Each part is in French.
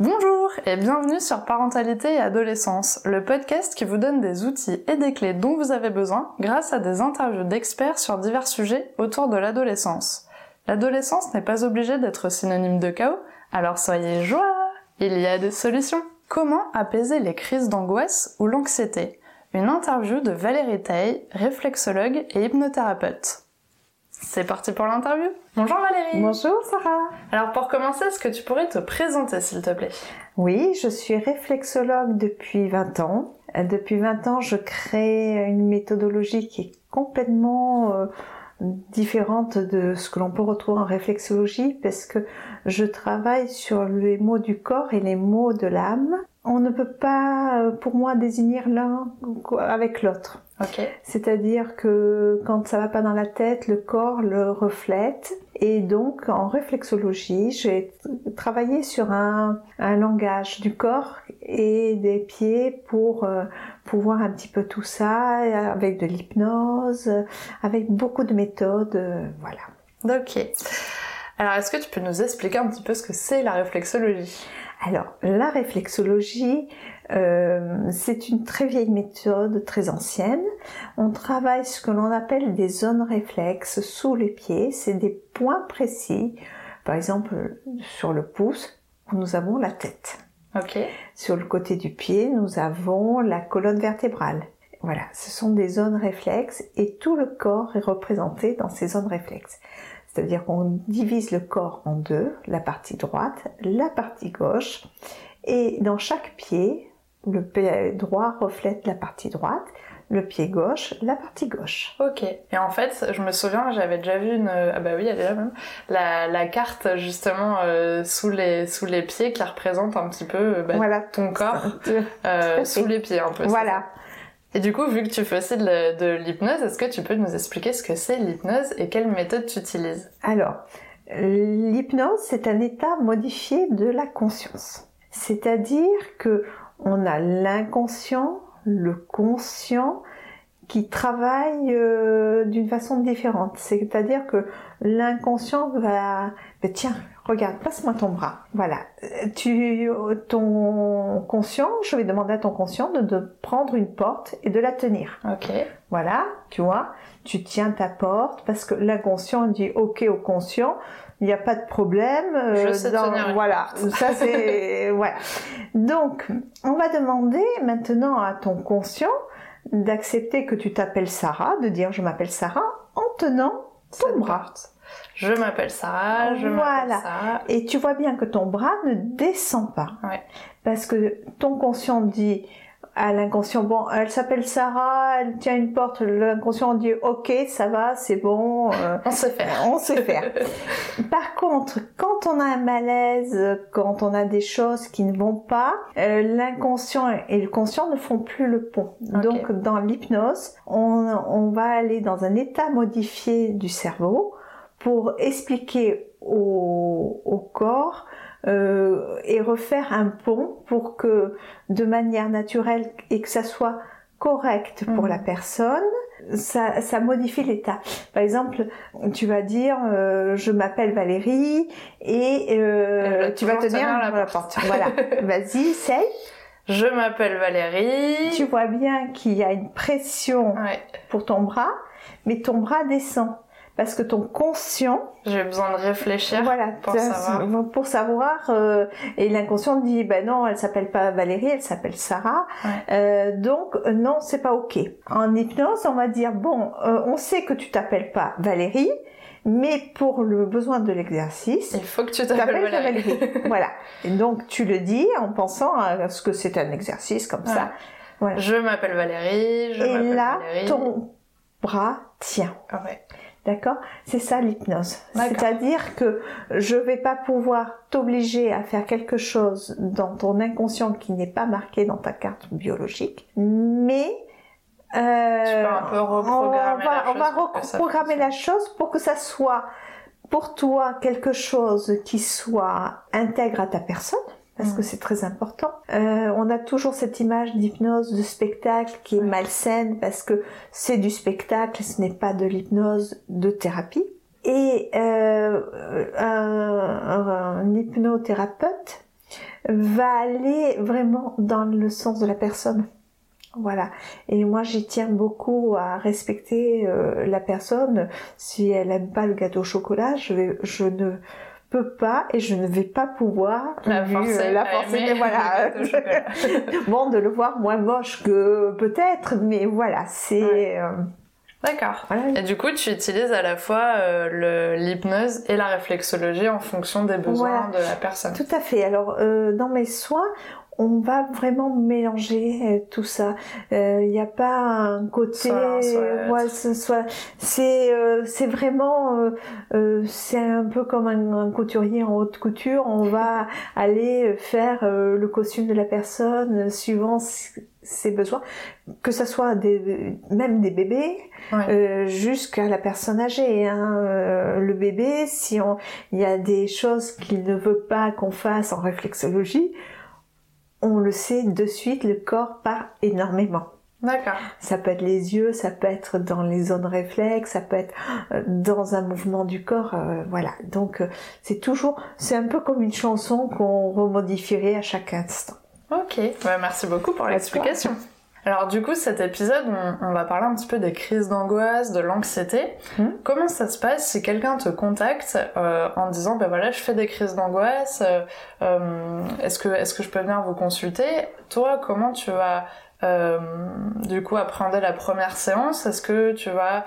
Bonjour et bienvenue sur Parentalité et Adolescence, le podcast qui vous donne des outils et des clés dont vous avez besoin grâce à des interviews d'experts sur divers sujets autour de l'adolescence. L'adolescence n'est pas obligée d'être synonyme de chaos, alors soyez joie Il y a des solutions Comment apaiser les crises d'angoisse ou l'anxiété? Une interview de Valérie Taille, réflexologue et hypnothérapeute. C'est parti pour l'interview. Bonjour Valérie. Bonjour Sarah. Alors pour commencer, est-ce que tu pourrais te présenter s'il te plaît? Oui, je suis réflexologue depuis 20 ans. Euh, depuis 20 ans, je crée une méthodologie qui est complètement euh, différente de ce que l'on peut retrouver en réflexologie parce que je travaille sur les mots du corps et les mots de l'âme. On ne peut pas, euh, pour moi, désigner l'un avec l'autre. C'est-à-dire que quand ça va pas dans la tête, le corps le reflète. Et donc, en réflexologie, j'ai travaillé sur un, langage du corps et des pieds pour euh, pouvoir un petit peu tout ça, avec de l'hypnose, avec beaucoup de méthodes, euh, voilà. Ok. Alors, est-ce que tu peux nous expliquer un petit peu ce que c'est la réflexologie? Alors, la réflexologie, euh, c'est une très vieille méthode, très ancienne. On travaille ce que l'on appelle des zones réflexes sous les pieds. C'est des points précis. Par exemple, sur le pouce, nous avons la tête. Okay. Sur le côté du pied, nous avons la colonne vertébrale. Voilà, ce sont des zones réflexes et tout le corps est représenté dans ces zones réflexes. C'est-à-dire qu'on divise le corps en deux, la partie droite, la partie gauche, et dans chaque pied, le pied droit reflète la partie droite, le pied gauche, la partie gauche. Ok. Et en fait, je me souviens, j'avais déjà vu une, ah bah oui, elle est là même, la, carte justement euh, sous les sous les pieds qui représente un petit peu euh, bah, voilà. ton corps euh, sous les pieds un peu. Voilà. Et du coup, vu que tu fais aussi de, l'hypnose, est-ce que tu peux nous expliquer ce que c'est l'hypnose et quelle méthode tu utilises? Alors, l'hypnose, c'est un état modifié de la conscience. C'est-à-dire que on a l'inconscient, le conscient qui travaillent euh, d'une façon différente. C'est-à-dire que l'inconscient va, ben tiens, regarde, passe-moi ton bras. Voilà. Tu, ton conscient, je vais demander à ton conscient de, de, prendre une porte et de la tenir. Ok. Voilà, tu vois, tu tiens ta porte parce que l'inconscient dit ok au conscient. Il n'y a pas de problème. Euh, je sais tenir voilà, ça c'est voilà. Donc, on va demander maintenant à ton conscient d'accepter que tu t'appelles Sarah, de dire je m'appelle Sarah en tenant ton bras. Je m'appelle Sarah, je m'appelle Sarah. Et tu vois bien que ton bras ne descend pas. Ouais. Parce que ton conscient dit à l'inconscient, bon, elle s'appelle Sarah, elle tient une porte, l'inconscient dit, ok, ça va, c'est bon. Euh, on sait faire. On sait faire. Par contre, quand on a un malaise, quand on a des choses qui ne vont pas, euh, l'inconscient et le conscient ne font plus le pont. Donc, dans l'hypnose, on, on va aller dans un état modifié du cerveau pour expliquer au, au corps euh, et refaire un pont pour que de manière naturelle et que ça soit correct pour mhm. la personne, ça, ça modifie l'état. Par exemple, tu vas dire euh, je m'appelle Valérie et euh, tu vas tenir la, la porte. Voilà, vas-y, essaye. Je m'appelle Valérie. Tu vois bien qu'il y a une pression pour ton bras, mais ton bras descend parce que ton conscient j'ai besoin de réfléchir voilà pour savoir pour savoir euh, et l'inconscient dit ben non elle s'appelle pas Valérie elle s'appelle Sarah euh, donc non c'est pas ok en hypnose on va dire bon euh, on sait que tu t'appelles pas Valérie mais pour le besoin de l'exercice, il faut que tu t'appelles Valérie. Valérie. voilà. Et donc tu le dis en pensant à ce que c'est un exercice comme ça. Voilà. Je m'appelle Valérie. Je Et là, ton bras tient. Ah ouais. D'accord? C'est ça l'hypnose. C'est-à-dire que je vais pas pouvoir t'obliger à faire quelque chose dans ton inconscient qui n'est pas marqué dans ta carte biologique, mais euh, un peu reprogrammer on va, la on va reprogrammer la chose pour que ça soit pour toi quelque chose qui soit intègre à ta personne parce que mm. c'est très important. Euh, on a toujours cette image d'hypnose, de spectacle qui est malsaine parce que c'est du spectacle, ce n'est pas de l'hypnose de thérapie. Et euh, un, un, hypnothérapeute va aller vraiment dans le sens de la personne. Voilà. Et moi, j'y tiens beaucoup à respecter euh, la personne. Si elle n'aime pas le gâteau au chocolat, je, vais, je ne peux pas et je ne vais pas pouvoir la forcer, la forcer mais voilà bon de le voir moins moche que peut-être mais voilà c'est euh, D'accord. Et du coup, tu utilises à la fois euh, l'hypnose et la réflexologie en fonction des besoins de la personne. Tout à fait. Alors, euh, dans mes soins, on va vraiment mélanger euh, tout ça. Il euh, n'y a pas un côté, ouais, soit, c'est euh, c'est vraiment, c'est un peu comme un, couturier en haute couture. On va aller faire le costume de la personne suivant ses besoins, que ce soit des, même des bébés jusqu'à la personne âgée. Hein. le bébé, si il y a des choses qu'il ne veut pas qu'on fasse en réflexologie on le sait de suite, le corps part énormément. D'accord. Ça peut être les yeux, ça peut être dans les zones réflexes, ça peut être euh, dans un mouvement du corps, euh, voilà. Donc euh, c'est toujours, c'est un peu comme une chanson qu'on remodifierait à chaque instant. Ok, merci beaucoup pour l'explication. Alors du coup, cet épisode, on, va parler un petit peu des crises d'angoisse, de l'anxiété. Hmm. Comment ça se passe si quelqu'un te contacte euh, en disant, ben voilà, je fais des crises d'angoisse, euh, euh, est-ce que, est-ce que je peux venir vous consulter? Toi, comment tu vas du coup appréhender la première séance? Est-ce que tu vas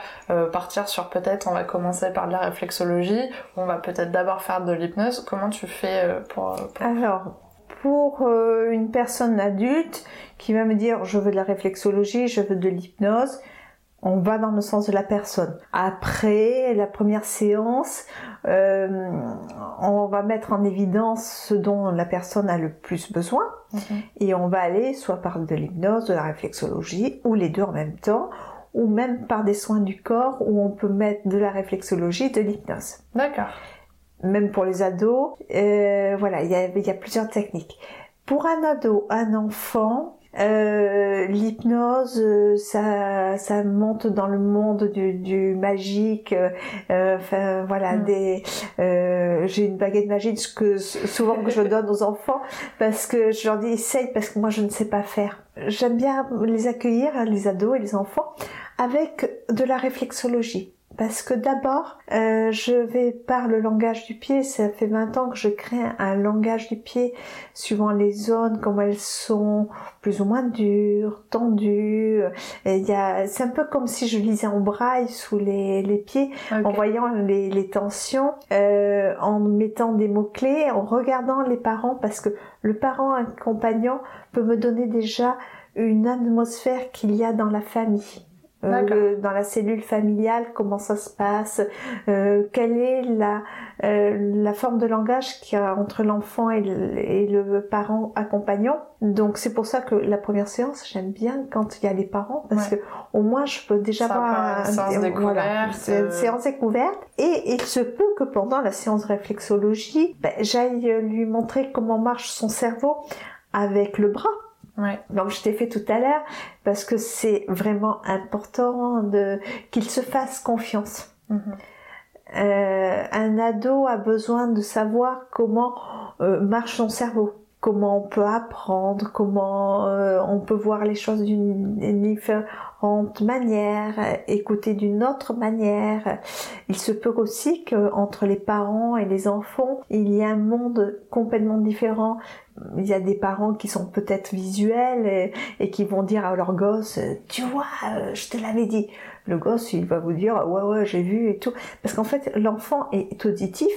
partir sur peut-être, on va commencer par de la réflexologie, ou on va peut-être d'abord faire de l'hypnose? Comment tu fais pour... pour... Alors, pour une personne adulte qui va me dire je veux de la réflexologie, je veux de l'hypnose, on va dans le sens de la personne. Après la première séance, euh, on va mettre en évidence ce dont la personne a le plus besoin mhm. et on va aller soit par de l'hypnose, de la réflexologie ou les deux en même temps ou même par des soins du corps où on peut mettre de la réflexologie et de l'hypnose. D'accord. Même pour les ados, euh, voilà, il y a, y a plusieurs techniques. Pour un ado, un enfant, euh, l'hypnose, euh, ça, ça monte dans le monde du, du magique. Euh, enfin, voilà, mm. des. Euh, j'ai une baguette magique que souvent que je donne aux enfants parce que je leur dis essaye parce que moi je ne sais pas faire. J'aime bien les accueillir, les ados et les enfants, avec de la réflexologie. Parce que d'abord, euh, je vais par le langage du pied. Ça fait 20 ans que je crée un langage du pied suivant les zones, comme elles sont plus ou moins dures, tendues. Il y a, c'est un peu comme si je lisais en braille sous les, les pieds, en voyant les, les tensions, euh, en mettant des mots clés, en regardant les parents, parce que le parent accompagnant peut me donner déjà une atmosphère qu'il y a dans la famille. Euh, dans la cellule familiale, comment ça se passe, euh, quelle est la, euh, la forme de langage qu'il y a entre l'enfant et, et le, parent accompagnant. Donc c'est pour ça que la première séance, j'aime bien quand il y a les parents, parce que au moins je peux déjà voir une séance découverte. une séance découverte. Et il se peut que pendant la séance réflexologie, ben, j'aille lui montrer comment marche son cerveau avec le bras. Ouais. Donc je t'ai fait tout à l'heure parce que c'est vraiment important de qu'il se fasse confiance. Mm-hmm. Euh, un ado a besoin de savoir comment euh, marche son cerveau, comment on peut apprendre, comment euh, on peut voir les choses d'une différente manière, écouter d'une autre manière. Il se peut aussi qu'entre les parents et les enfants, il y a un monde complètement différent. Il y a des parents qui sont peut-être visuels et, qui vont dire à leur gosse tu vois euh, je te l'avais dit le gosse il va vous dire ouais ouais j'ai vu et tout parce qu'en fait l'enfant est auditif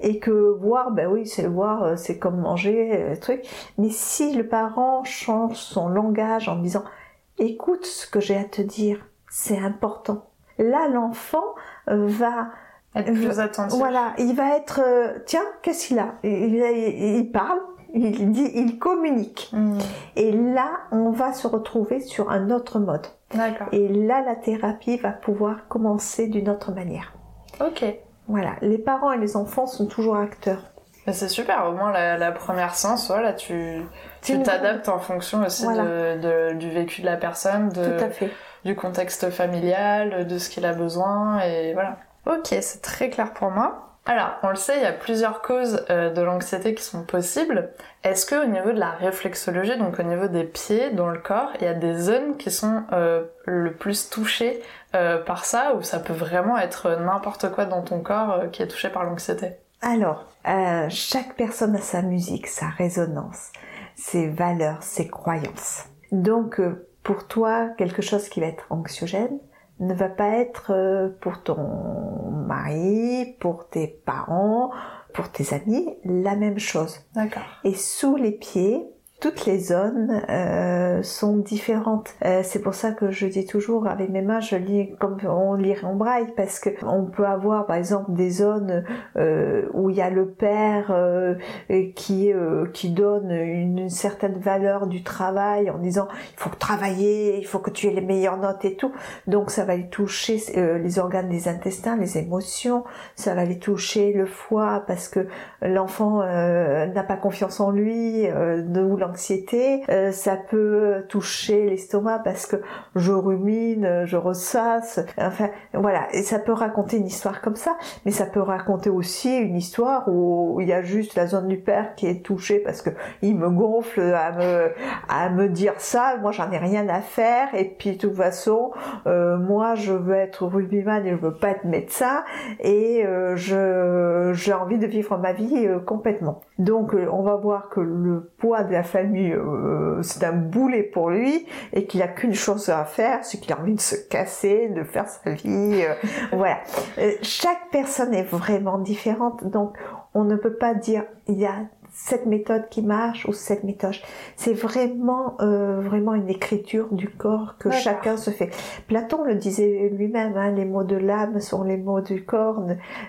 et que voir ben oui c'est voir euh, c'est comme manger euh, truc mais si le parent change son langage en disant écoute ce que j'ai à te dire c'est important là l'enfant va être plus attentif. Voilà, il va être, tiens, qu'est-ce qu'il a? Il, il, parle, il dit, il communique. Hmm. Et là, on va se retrouver sur un autre mode. D'accord. Et là, la thérapie va pouvoir commencer d'une autre manière. Ok. Voilà, les parents et les enfants sont toujours acteurs. C'est super, au moins la, première séance, voilà, tu t'adaptes en fonction aussi de, du vécu de la personne, de, Tout à fait. du contexte familial, de ce qu'il a besoin, et voilà. Ok, c'est très clair pour moi. Alors, on le sait, il y a plusieurs causes euh, de l'anxiété qui sont possibles. Est-ce que au niveau de la réflexologie, donc au niveau des pieds dans le corps, il y a des zones qui sont euh, le plus touchées euh, par ça, ou ça peut vraiment être n'importe quoi dans ton corps qui est touché par l'anxiété Alors, chaque personne a sa musique, sa résonance, ses valeurs, ses croyances. Donc, pour toi, quelque chose qui va être anxiogène, ne va pas être euh, pour ton mari, pour tes parents, pour tes amis, la même chose. D'accord. Et sous les pieds, toutes les zones euh, sont différentes. Euh, c'est pour ça que je dis toujours avec mes mains, je lis comme on lirait en braille parce que on peut avoir par exemple des zones euh, où il y a le père euh, qui euh, qui donne une, certaine valeur du travail en disant il faut travailler, il faut que tu aies les meilleures notes et tout. Donc ça va aller toucher les organes des intestins, les émotions, ça va aller toucher le foie parce que l'enfant n'a pas confiance en lui, de anxiété, euh, ça peut toucher l'estomac parce que je rumine, je ressasse, enfin voilà, et ça peut raconter une histoire comme ça, mais ça peut raconter aussi une histoire où il y a juste la zone du père qui est touchée parce que il me gonfle à me à me dire ça, moi j'en ai rien à faire. Et puis de toute façon euh, moi je veux être rugbyman et je veux pas être médecin. Et euh, j'ai envie de vivre ma vie complètement. Donc on va voir que le poids de la famille euh, c'est un boulet pour lui et qu'il a qu'une chose à faire, c'est qu'il a envie de se casser, de faire sa vie. Euh, voilà. Euh, chaque personne est vraiment différente, donc on ne peut pas dire il y a cette méthode qui marche ou cette méthode. C'est vraiment vraiment une écriture du corps que chacun se fait. Platon le disait lui-même, hein, les mots de l'âme sont les mots du corps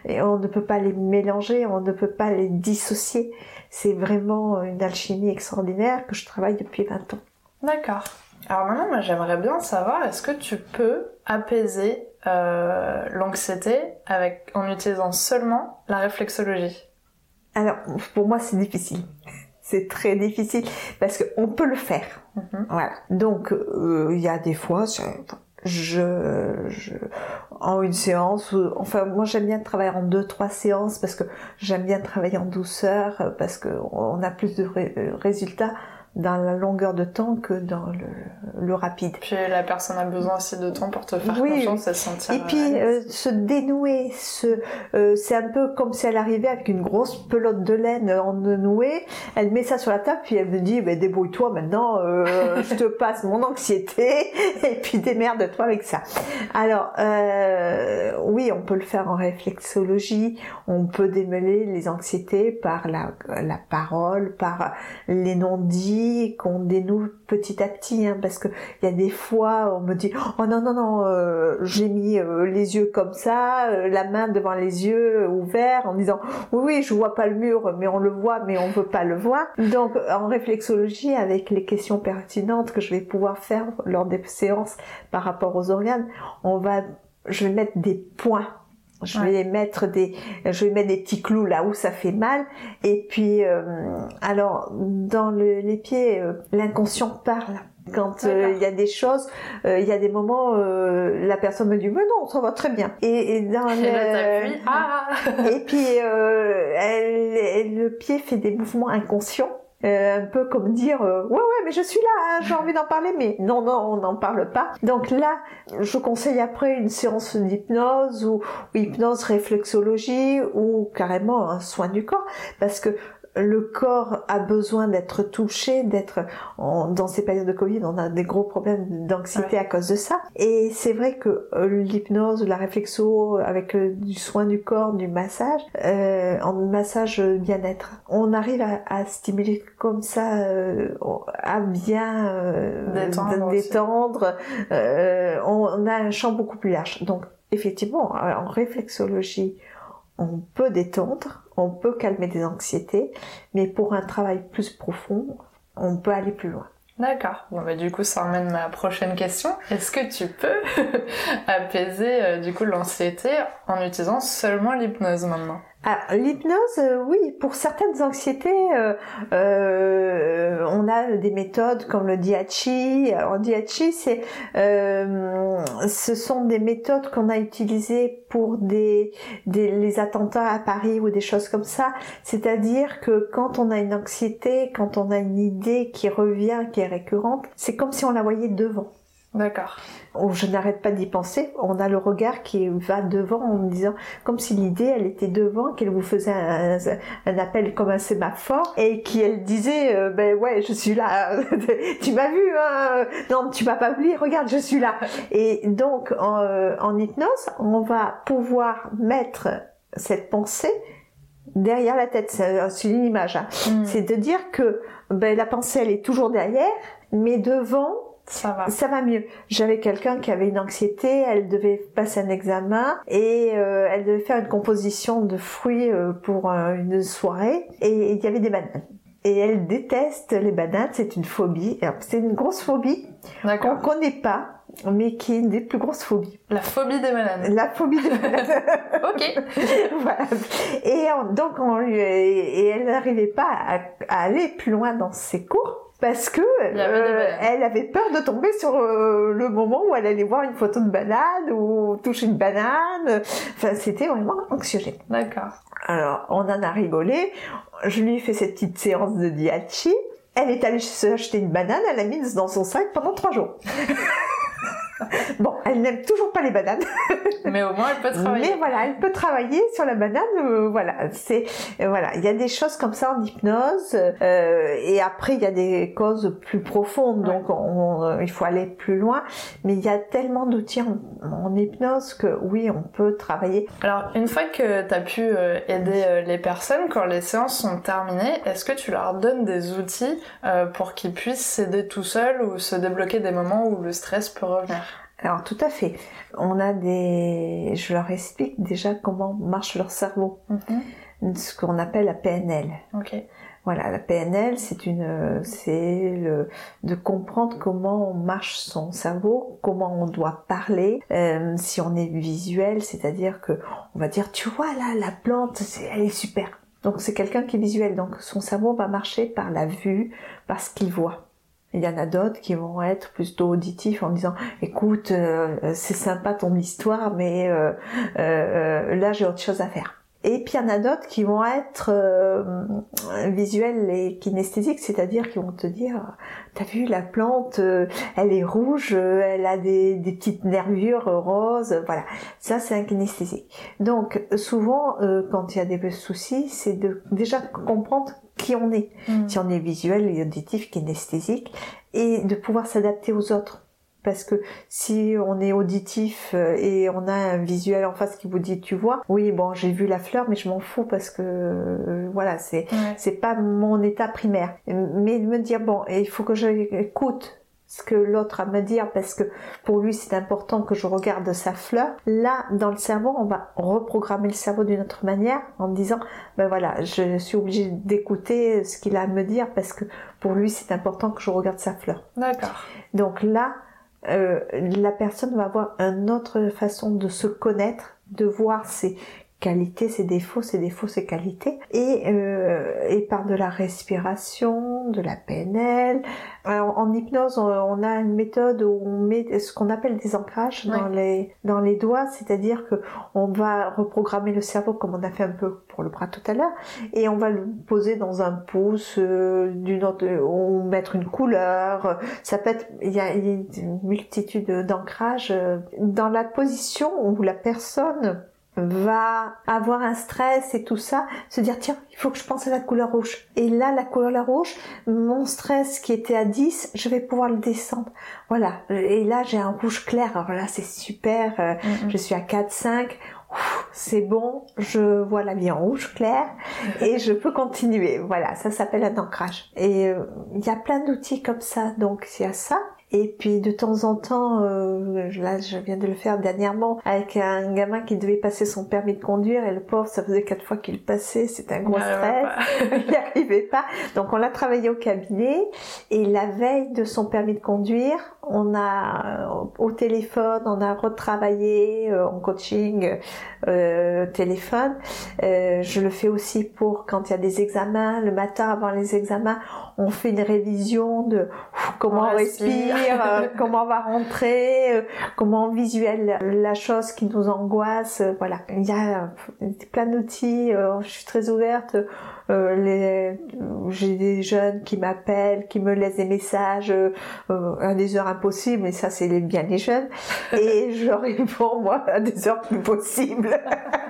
et on ne peut pas les mélanger, on ne peut pas les dissocier c'est vraiment une alchimie extraordinaire que je travaille depuis 20 ans. D'accord. Alors maintenant, moi j'aimerais bien savoir, est-ce que tu peux apaiser euh, l'anxiété avec en utilisant seulement la réflexologie? Alors pour moi c'est difficile. C'est très difficile parce qu'on peut le faire. Mhm. Voilà. Donc euh, il y a des fois, je, je, en une séance enfin moi j'aime bien travailler en deux trois séances parce que j'aime bien travailler en douceur parce que on a plus de résultats dans la longueur de temps que dans le, le, rapide. Puis la personne a besoin aussi de temps pour te faire confiance et se sentir. Et puis euh, se dénouer, se, euh, c'est un peu comme si elle arrivait avec une grosse pelote de laine en noué. Elle met ça sur la table puis elle me dit bah, débrouille-toi maintenant, euh, je te passe mon anxiété et puis démerde-toi avec ça. Alors oui, on peut le faire en réflexologie, on peut démêler les anxiétés par la, la parole, par les non-dits qu'on dénoue petit à petit, hein, parce que il y a des fois on me dit oh non non non euh, j'ai mis euh, les yeux comme ça, euh, la main devant les yeux ouverts en disant oui oui je vois pas le mur mais on le voit mais on veut pas le voir. Donc en réflexologie avec les questions pertinentes que je vais pouvoir faire lors des séances par rapport aux organes, on va je vais mettre des points je vais mettre des, je vais mettre des petits clous là où ça fait mal. Et puis, euh, alors dans le, les pieds, euh, l'inconscient parle. Quand euh, il y a des choses, il y a des moments, la personne me dit mais non, ça va très bien. Et, et dans le, ah. et puis elle, le pied fait des mouvements inconscients. Euh, un peu comme dire euh, ouais ouais mais je suis là hein, j'ai envie d'en parler mais non non on n'en parle pas. Donc là je conseille après une séance d'hypnose ou, ou hypnose réflexologie ou carrément un soin du corps parce que le corps a besoin d'être touché, d'être dans ces périodes de Covid, on a des gros problèmes d'anxiété à cause de ça. Et c'est vrai que euh, l'hypnose, la réflexo, avec euh, du soin du corps, du massage, euh, en massage bien-être, on arrive à, stimuler comme ça, à bien détendre. on a un champ beaucoup plus large. Donc effectivement, en réflexologie, on peut détendre, on peut calmer des anxiétés, mais pour un travail plus profond, on peut aller plus loin. D'accord. Bon bah du coup ça emmène ma prochaine question. Est-ce que tu peux apaiser euh, du coup l'anxiété en utilisant seulement l'hypnose maintenant? Ah, L'hypnose, euh, oui, pour certaines anxiétés, euh, euh, on a des méthodes comme le Diachi. En Diachi, c'est, ce sont des méthodes qu'on a utilisées pour des, des, les attentats à Paris ou des choses comme ça. C'est-à-dire que quand on a une anxiété, quand on a une idée qui revient, qui est récurrente, c'est comme si on la voyait devant. D'accord. Oh, je n'arrête pas d'y penser. On a le regard qui va devant en me disant, comme si l'idée, elle était devant, qu'elle vous faisait un, appel comme un sémaphore et qu'elle disait, euh, ben ouais, je suis là. tu m'as vu, hein Non, tu m'as pas oublié. Regarde, je suis là. Et donc, en, euh, en hypnose, on va pouvoir mettre cette pensée derrière la tête. C'est une image. Hein. Hmm. C'est de dire que ben, la pensée, elle est toujours derrière, mais devant, ça va. Ça va mieux. J'avais quelqu'un qui avait une anxiété, elle devait passer un examen et euh, elle devait faire une composition de fruits euh, pour euh, une soirée et il y avait des bananes. Et elle déteste les bananes, c'est une phobie. C'est une grosse phobie qu'on connaît pas, mais qui est une des plus grosses phobies. La phobie des bananes. La phobie des bananes. ok. voilà. Et donc on lui, et elle n'arrivait pas à aller plus loin dans ses cours parce que euh, elle avait peur de tomber sur euh, le moment où elle allait voir une photo de banane ou toucher une banane. Enfin, c'était vraiment anxiogène. D'accord. Alors, on en a rigolé. Je lui ai fait cette petite séance de diachi. Elle est allée acheter une banane, elle l'a mise dans son sac pendant trois jours. bon, elle n'aime toujours pas les bananes. Mais au moins, elle peut travailler. Mais voilà, elle peut travailler sur la banane. Euh, voilà, c'est euh, voilà, il y a des choses comme ça en hypnose. Euh, et après, il y a des causes plus profondes. Donc, il faut aller plus loin. Mais il y a tellement d'outils en, hypnose que oui, on peut travailler. Alors, une fois que tu as pu aider les personnes, quand les séances sont terminées, est-ce que tu leur donnes des outils pour qu'ils puissent s'aider tout seuls ou se débloquer des moments où le stress peut revenir? Alors tout à fait. On a des, je leur explique déjà comment marche leur cerveau, mhm. ce qu'on appelle la PNL. Voilà, la PNL, c'est une, c'est le, de comprendre comment marche son cerveau, comment on doit parler. Euh, si on est visuel, c'est-à-dire que on va dire, tu vois là, la plante, elle est super. Donc c'est quelqu'un qui est visuel, donc son cerveau va marcher par la vue, par ce qu'il voit. Il y en a d'autres qui vont être plutôt auditifs en disant écoute euh, c'est sympa ton histoire mais euh, euh, là j'ai autre chose à faire. Et puis il y en a d'autres qui vont être visuels et kinesthésiques, c'est-à-dire qui vont te dire t'as vu la plante, elle est rouge, elle a des, des, petites nervures roses, voilà. Ça c'est un kinesthésique. Donc souvent quand il y a des soucis, c'est de déjà comprendre qui on est. Mm. Si on est visuel, auditif, kinesthésique, et de pouvoir s'adapter aux autres. Parce que si on est auditif euh, et on a un visuel en face qui vous dit tu vois, oui bon j'ai vu la fleur mais je m'en fous parce que euh, voilà c'est c'est pas mon état primaire. Mais de me dire bon il faut que j'écoute ce que l'autre a à me dire parce que pour lui c'est important que je regarde sa fleur. Là, dans le cerveau, on va reprogrammer le cerveau d'une autre manière en disant, ben voilà, je suis obligée d'écouter ce qu'il a à me dire parce que pour lui c'est important que je regarde sa fleur. D'accord. Donc là, euh, la personne va avoir une autre façon de se connaître, de voir ses qualité, ses défauts, ses défauts, ses qualités, et, euh, et par de la respiration, de la PNL. Alors, en hypnose, on, a une méthode où on met ce qu'on appelle des ancrages dans les dans les doigts, c'est-à-dire que on va reprogrammer le cerveau comme on a fait un peu pour le bras tout à l'heure, et on va le poser dans un pouce, euh, d'une autre, ou mettre une couleur. Ça peut être, il y a, il y a une multitude d'ancrages dans la position où la personne va avoir un stress et tout ça, se dire tiens, il faut que je pense à la couleur rouge. Et là, la couleur rouge, mon stress qui était à 10, je vais pouvoir le descendre. Voilà. Et là, j'ai un rouge clair. Alors là, c'est super. Euh. Je suis à 4, 5. C'est bon, je vois la vie en rouge clair et je peux continuer. Voilà, ça s'appelle un ancrage. Et euh, il y a plein d'outils comme ça. Donc il y a ça. Et puis de temps en temps, euh, là je viens de le faire dernièrement avec un gamin qui devait passer son permis de conduire et le pauvre, ça faisait quatre fois qu'il passait, c'était un gros stress, il n'y arrivait pas. Donc on l'a travaillé au cabinet et la veille de son permis de conduire, on a au téléphone, on a retravaillé en coaching euh, téléphone. Euh, je le fais aussi pour quand il y a des examens, le matin avant les examens, on fait une révision de comment on, respire, euh, comment on va rentrer, euh, comment on visualise la chose qui nous angoisse. voilà, il y a plein d'outils. je suis très ouverte. Les, j'ai des jeunes qui m'appellent, qui me laissent des messages à des heures impossibles, mais ça c'est bien les jeunes, et je réponds moi à des heures plus possibles.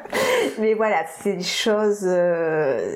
mais voilà, c'est des choses,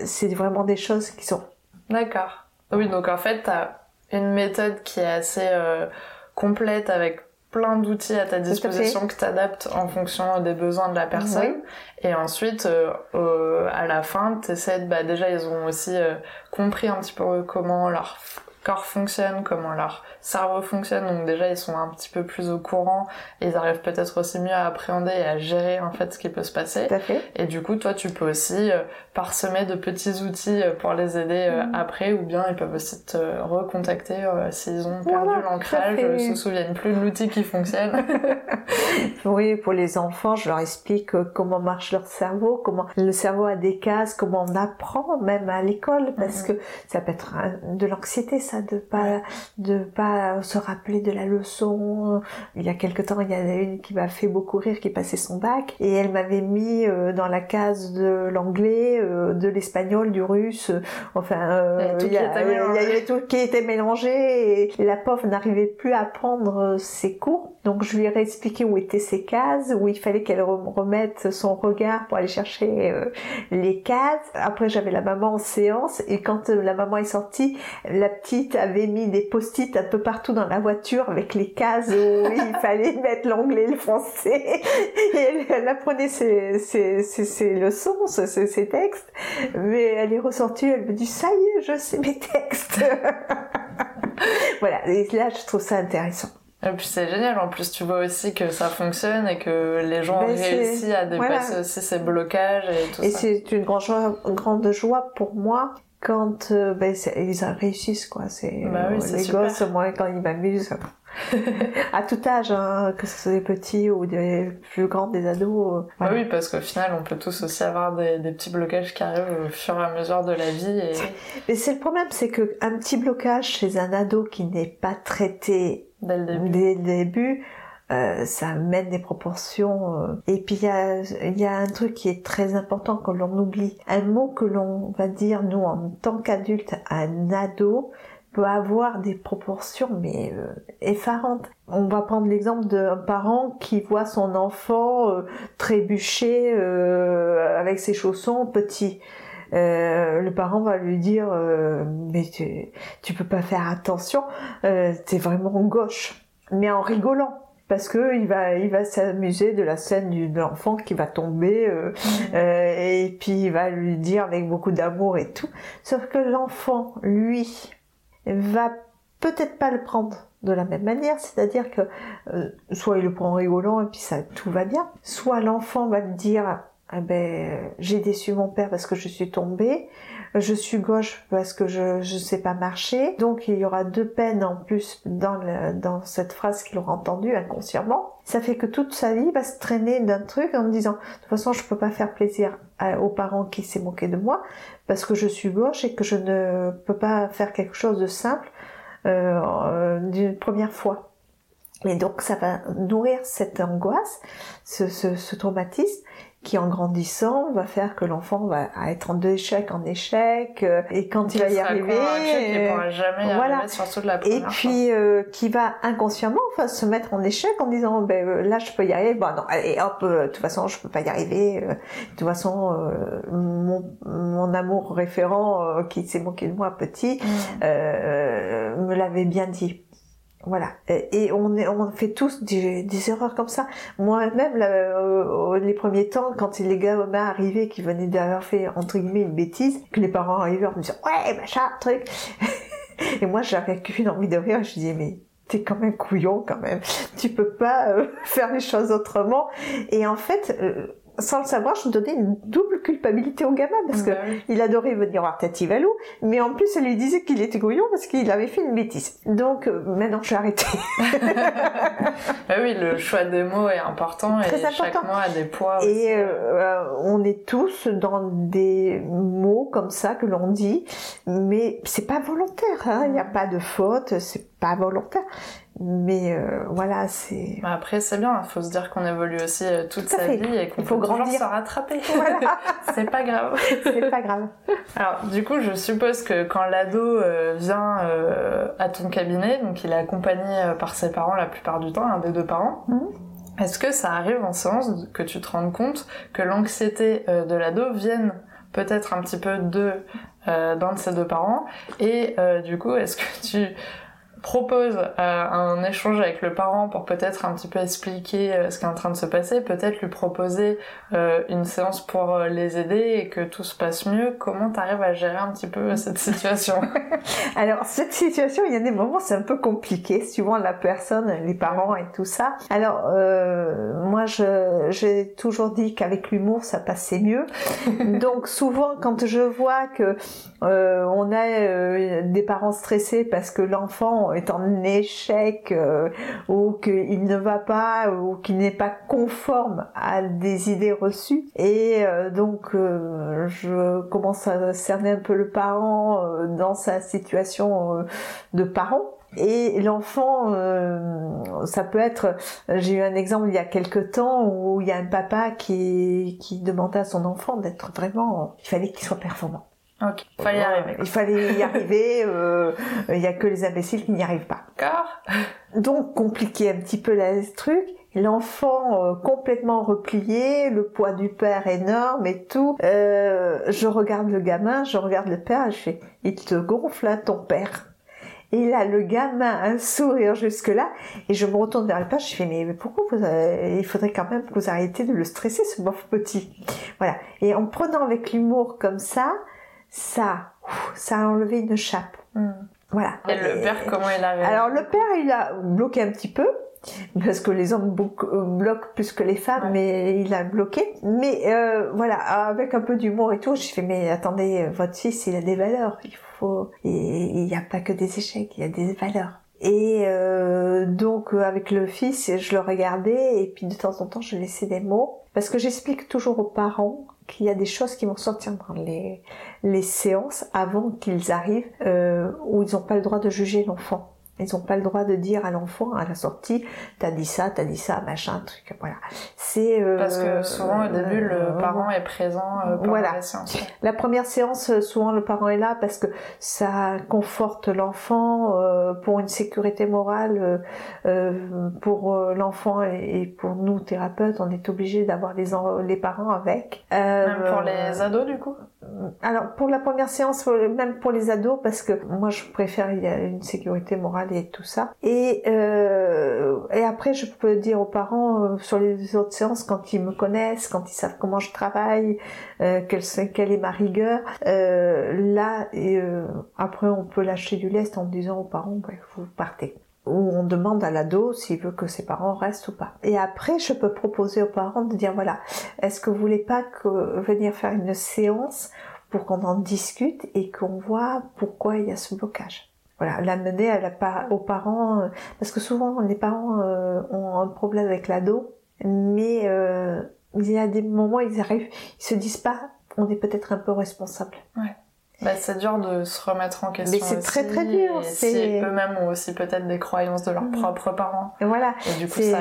c'est vraiment des choses qui sont. D'accord. Oui, donc en fait, tu as une méthode qui est assez euh, complète avec plein d'outils à ta disposition que tu adaptes en fonction des besoins de la personne. Et ensuite, euh, à la fin, tu essaies bah, déjà, ils ont aussi euh, compris un petit peu comment leur corps fonctionne, comment leur cerveau fonctionne, donc déjà ils sont un petit peu plus au courant et ils arrivent peut-être aussi mieux à appréhender et à gérer en fait ce qui peut se passer. Et du coup, toi, tu peux aussi euh, parsemer de petits outils euh, pour les aider euh, mhm. après, ou bien ils peuvent aussi te recontacter s'ils ont perdu l'ancrage, se souviennent plus de l'outil qui fonctionne. oui, pour les enfants, je leur explique comment marche leur cerveau, comment le cerveau a des cases, comment on apprend même à l'école, parce mhm. que ça peut être de l'anxiété, ça, de pas, de pas se rappeler de la leçon. Il y a quelque temps, il y en a une qui m'a fait beaucoup rire, qui passait son bac, et elle m'avait mis euh, dans la case de l'anglais, euh, de l'espagnol, du russe. Enfin, il y, avait tout qui était mélangé, et la pauvre n'arrivait plus à prendre ses cours. Donc je lui ai expliqué où étaient ses cases, où il fallait qu'elle remette son regard pour aller chercher euh, les cases. Après j'avais la maman en séance et quand la maman est sortie, la petite avait mis des post-it un peu partout dans la voiture avec les cases où il fallait mettre l'anglais, le français. Et elle, apprenait ses, ses, leçons, ses, ses, textes. Mais elle est ressortie, elle me dit, ça y est, je sais mes textes. voilà, et là, je trouve ça intéressant. Et puis c'est génial, en plus tu vois aussi que ça fonctionne et que les gens ben, réussissent à dépasser aussi ces blocages et tout ça. Et c'est une grande joie, grande joie pour moi quand euh, ben, ils réussissent quoi. C'est bah oui, les gosses moi quand ils m'amusent à tout âge hein, que ce soit des petits ou des plus grands des ados euh, bah oui parce qu'au final on peut tous aussi avoir des, petits blocages qui arrivent au fur et à mesure de la vie et mais c'est le problème c'est que un petit blocage chez un ado qui n'est pas traité dès le début, dès le début euh, ça mène des proportions. Euh. Et puis il y a, y a un truc qui est très important que l'on oublie. Un mot que l'on va dire, nous, en tant qu'adulte, à un ado, peut avoir des proportions mais euh, effarantes. On va prendre l'exemple d'un parent qui voit son enfant euh, trébucher euh, avec ses chaussons petits. le parent va lui dire mais tu, tu peux pas faire attention, t'es vraiment gauche, mais en rigolant parce que il va il va s'amuser de la scène de l'enfant qui va tomber euh, mmh. euh, et puis il va lui dire avec beaucoup d'amour et tout sauf que l'enfant lui va peut-être pas le prendre de la même manière, c'est-à-dire que euh, soit il le prend en rigolant et puis ça tout va bien, soit l'enfant va le dire ah ben j'ai déçu mon père parce que je suis tombée, je suis gauche parce que je ne sais pas marcher. Donc il y aura deux peines en plus dans, dans cette phrase qu'il aura entendue inconsciemment. Ça fait que toute sa vie va se traîner d'un truc en me disant de toute façon je peux pas faire plaisir aux parents qui s'est moqué de moi parce que je suis gauche et que je ne peux pas faire quelque chose de simple euh, d'une première fois. Et donc ça va nourrir cette angoisse, ce, traumatisme, qui en grandissant va faire que l'enfant va être en échec en échec euh, et quand il, va y arriver il pourra jamais y voilà. arriver, surtout de la et puis euh, qui va inconsciemment enfin, se mettre en échec en disant ben euh, là je peux y arriver. Bon non allez hop de toute façon je peux pas y arriver de toute façon mon, mon amour référent qui s'est moqué de moi petit mmh. me l'avait bien dit voilà. Et on, est, on fait tous des, erreurs comme ça. Moi-même, les premiers temps, quand les gars arrivaient qui venaient d'avoir fait, entre guillemets, une bêtise, que les parents arrivaient en me disant, ouais, machin, truc. et moi, j'avais qu'une envie de rire. Je disais, mais t'es quand même couillon quand même. Tu peux pas euh, faire les choses autrement. Et en fait, euh, sans le savoir, je donnais une double culpabilité au gamin parce que il adorait venir voir Tati Valou, mais en plus elle lui disait qu'il était couillon parce qu'il avait fait une bêtise. Donc euh, maintenant j'ai arrêté. Bah oui, le choix des mots est important Très et chaque important. mot a des poids aussi. Et euh, euh, on est tous dans des mots comme ça que l'on dit, mais c'est pas volontaire. hein. Il n'y a pas de faute, c'est pas volontaire. Mais euh, voilà, c'est Bah après, c'est bien, il faut se dire qu'on évolue aussi euh, toute Tout sa fait. vie et qu'on Il faut peut toujours grandir. se rattraper. voilà, c'est pas grave. c'est pas grave. Alors, du coup, je suppose que quand l'ado euh, vient euh, à ton cabinet, donc il est accompagné par ses parents la plupart du temps, un des deux parents, Mhm. est-ce que ça arrive en séance que tu te rendes compte que l'anxiété de l'ado vienne peut-être un petit peu de euh, d'un de ses deux parents et euh, du coup, est-ce que tu proposes euh, un échange avec le parent pour peut-être un petit peu expliquer euh, ce qui est en train de se passer, peut-être lui proposer euh, une séance pour les aider et que tout se passe mieux. Comment t'arrives à gérer un petit peu cette situation? Alors cette situation, il y a des moments c'est un peu compliqué suivant la personne, les parents et tout ça. Alors euh, moi j'ai toujours dit qu'avec l'humour ça passait mieux. Donc souvent quand je vois que euh, on a euh, des parents stressés parce que l'enfant est en échec euh, ou qu'il ne va pas ou qu'il n'est pas conforme à des idées reçues et euh, donc euh, je commence à cerner un peu le parent euh, dans sa situation euh, de parent et l'enfant, euh, ça peut être, j'ai eu un exemple il y a quelque temps où il y a un papa qui, qui demandait à son enfant d'être vraiment, il fallait qu'il soit performant. Ok, fallait y arriver. Il fallait y arriver, euh, il y a que les imbéciles qui n'y arrivent pas. D'accord Donc compliqué un petit peu là, ce truc. L'enfant euh, complètement replié, le poids du père énorme et tout. Euh, je regarde le gamin, je regarde le père, je fais, il te gonfle hein, ton père. Et là, le gamin un sourire jusque-là, et je me retourne vers le père, je fais, mais pourquoi vous, euh, il faudrait quand même que vous arrêtiez de le stresser, ce pauvre petit. Voilà. Et en prenant avec l'humour comme ça, ça, ça a enlevé une chape. Hmm. Voilà. Et le père, comment il a réagi? Alors le père, il a bloqué un petit peu. Parce que les hommes blo- euh, bloquent plus que les femmes, Ouais. mais il a bloqué. Mais euh, voilà, avec un peu d'humour et tout, je fais mais attendez, votre fils, il a des valeurs. Il faut, il n'y a pas que des échecs, il y a des valeurs. Et euh, donc avec le fils, je le regardais et puis de temps en temps, je laissais des mots parce que j'explique toujours aux parents qu'il y a des choses qui vont sortir dans les séances avant qu'ils arrivent euh, où ils n'ont pas le droit de juger l'enfant. Ils n'ont pas le droit de dire à l'enfant à la sortie, t'as dit ça, t'as dit ça, machin, truc, voilà. C'est euh, Parce que souvent au début, le euh, parent est présent euh, pendant Voilà. la séance. la première séance, euh, souvent le parent est là parce que ça conforte l'enfant euh, pour une sécurité morale. pour l'enfant et, pour nous thérapeutes, on est obligé d'avoir les, les parents avec. Euh, Même pour les ados, du coup? Alors pour la première séance, euh, même pour les ados, parce que moi je préfère il y a une sécurité morale et tout ça. Et euh, et après je peux dire aux parents euh, sur les autres séances quand ils me connaissent, quand ils savent comment je travaille, euh, quelle, quelle est ma rigueur. euh, là et euh, après on peut lâcher du lest en disant aux parents bah, vous partez ou on demande à l'ado s'il veut que ses parents restent ou pas. Et après, je peux proposer aux parents de dire voilà, est-ce que vous voulez pas que venir faire une séance pour qu'on en discute et qu'on voit pourquoi il y a ce blocage? Voilà, l'amener à la aux parents, euh, parce que souvent les parents euh, ont un problème avec l'ado, mais euh, il y a des moments ils arrivent, ils se disent pas, on est peut-être un peu responsable. Bah, c'est dur de se remettre en question. Mais c'est très, aussi, très dur, Et c'est- si eux-mêmes ont aussi peut-être des croyances de leurs Mhm. propres parents. Et voilà, Et du coup, c'est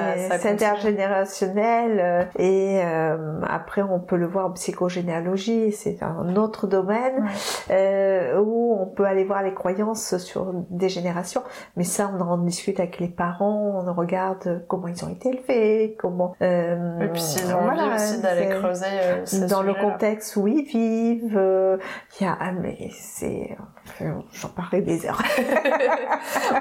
intergénérationnel euh, et euh, après on peut le voir en psychogénéalogie, c'est un autre domaine euh, où on peut aller voir les croyances sur des générations, mais ça on en discute avec les parents, on regarde comment ils ont été élevés, comment euh, Et puis s'ils ont voilà, envie aussi d'aller creuser euh, dans le contexte où ils vivent, il y a ah, mais c'est euh, j'en parlerai des heures.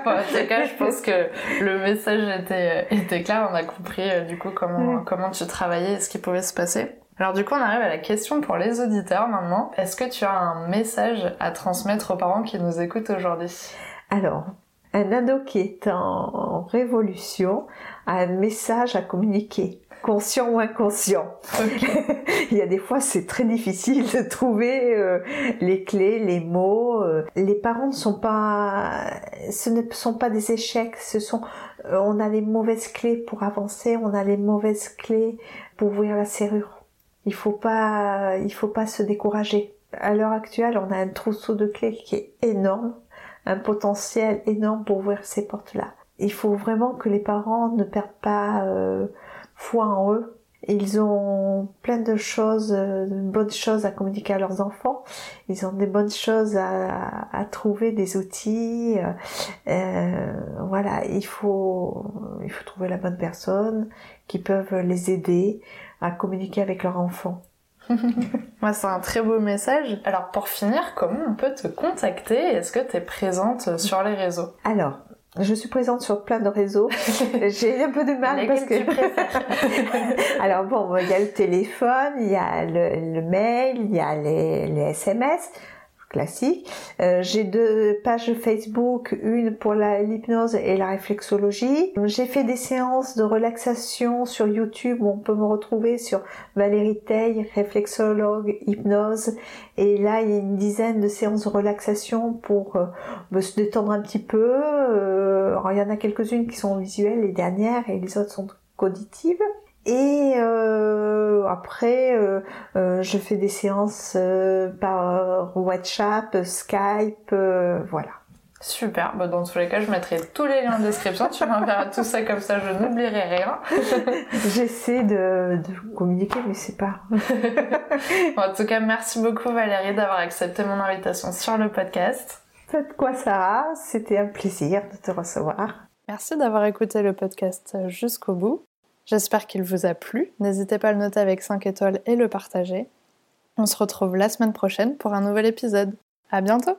Bon, en tout cas, je pense que le message était, était clair. On a compris euh, du coup comment, comment tu travaillais et ce qui pouvait se passer. Alors du coup, on arrive à la question pour les auditeurs maintenant. Est-ce que tu as un message à transmettre aux parents qui nous écoutent aujourd'hui? Alors, Un ado qui est en révolution a un message à communiquer conscient ou inconscient. Il y a des fois c'est très difficile de trouver euh, les clés, les mots. Euh. Les parents ne sont pas, ce ne sont pas des échecs. Ce sont, euh, on a les mauvaises clés pour avancer, on a les mauvaises clés pour ouvrir la serrure. Il faut pas, il faut pas se décourager. À l'heure actuelle, on a un trousseau de clés qui est énorme, un potentiel énorme pour ouvrir ces portes-là. Il faut vraiment que les parents ne perdent pas foi en eux. Ils ont plein de choses, de bonnes choses à communiquer à leurs enfants. Ils ont des bonnes choses à, trouver, des outils. Euh, euh, voilà, il faut, il faut trouver la bonne personne qui peuvent les aider à communiquer avec leurs enfants. Moi, c'est un très beau message. Alors, pour finir, comment on peut te contacter? Est-ce que tu es présente sur les réseaux? Alors, je suis présente sur plein de réseaux. J'ai un peu de mal parce que. Alors bon, il y a le téléphone, il y a le, mail, il y a les, les SMS classique. Euh, j'ai deux pages Facebook, une pour l'hypnose et la réflexologie. J'ai fait des séances de relaxation sur YouTube où on peut me retrouver sur Valérie Teil, réflexologue, hypnose. Et là, il y a une dizaine de séances de relaxation pour euh, se détendre un petit peu. Euh, il y en a quelques-unes qui sont visuelles, les dernières, et les autres sont auditives. Et euh, après, euh, euh, je fais des séances par WhatsApp, Skype, voilà. Super, bah, dans tous les cas, je mettrai tous les liens en description. Tu m'enverras tout ça comme ça, je n'oublierai rien. J'essaie de, de, communiquer, mais c'est pas. en tout cas, merci beaucoup Valérie d'avoir accepté mon invitation sur le podcast. Faites quoi, Sarah? C'était un plaisir de te recevoir. Merci d'avoir écouté le podcast jusqu'au bout. J'espère qu'il vous a plu. N'hésitez pas à le noter avec 5 étoiles et le partager. On se retrouve la semaine prochaine pour un nouvel épisode. À bientôt!